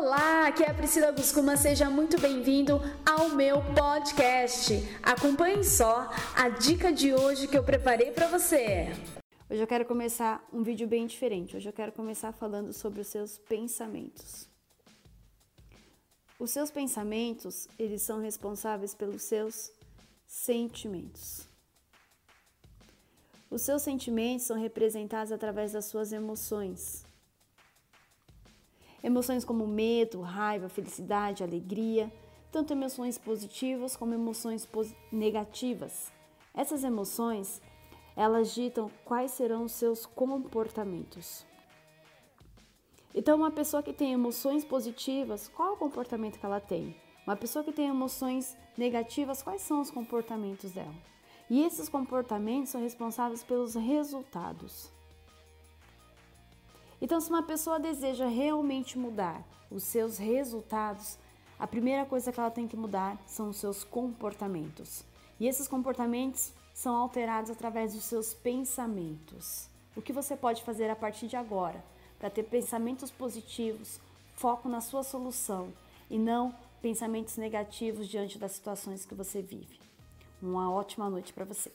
Olá, aqui é a Priscila Guscuma, seja muito bem-vindo ao meu podcast. Acompanhe só a dica de hoje que eu preparei para você. Hoje eu quero começar um vídeo bem diferente. Hoje eu quero começar falando sobre os seus pensamentos. Os seus pensamentos, eles são responsáveis pelos seus sentimentos. Os seus sentimentos são representados através das suas emoções. Emoções como medo, raiva, felicidade, alegria, tanto emoções positivas como emoções negativas. Essas emoções, elas ditam quais serão os seus comportamentos. Então, uma pessoa que tem emoções positivas, qual é o comportamento que ela tem? Uma pessoa que tem emoções negativas, quais são os comportamentos dela? E esses comportamentos são responsáveis pelos resultados. Então, se uma pessoa deseja realmente mudar os seus resultados, a primeira coisa que ela tem que mudar são os seus comportamentos. E esses comportamentos são alterados através dos seus pensamentos. O que você pode fazer a partir de agora para ter pensamentos positivos, foco na sua solução e não pensamentos negativos diante das situações que você vive? Uma ótima noite para você.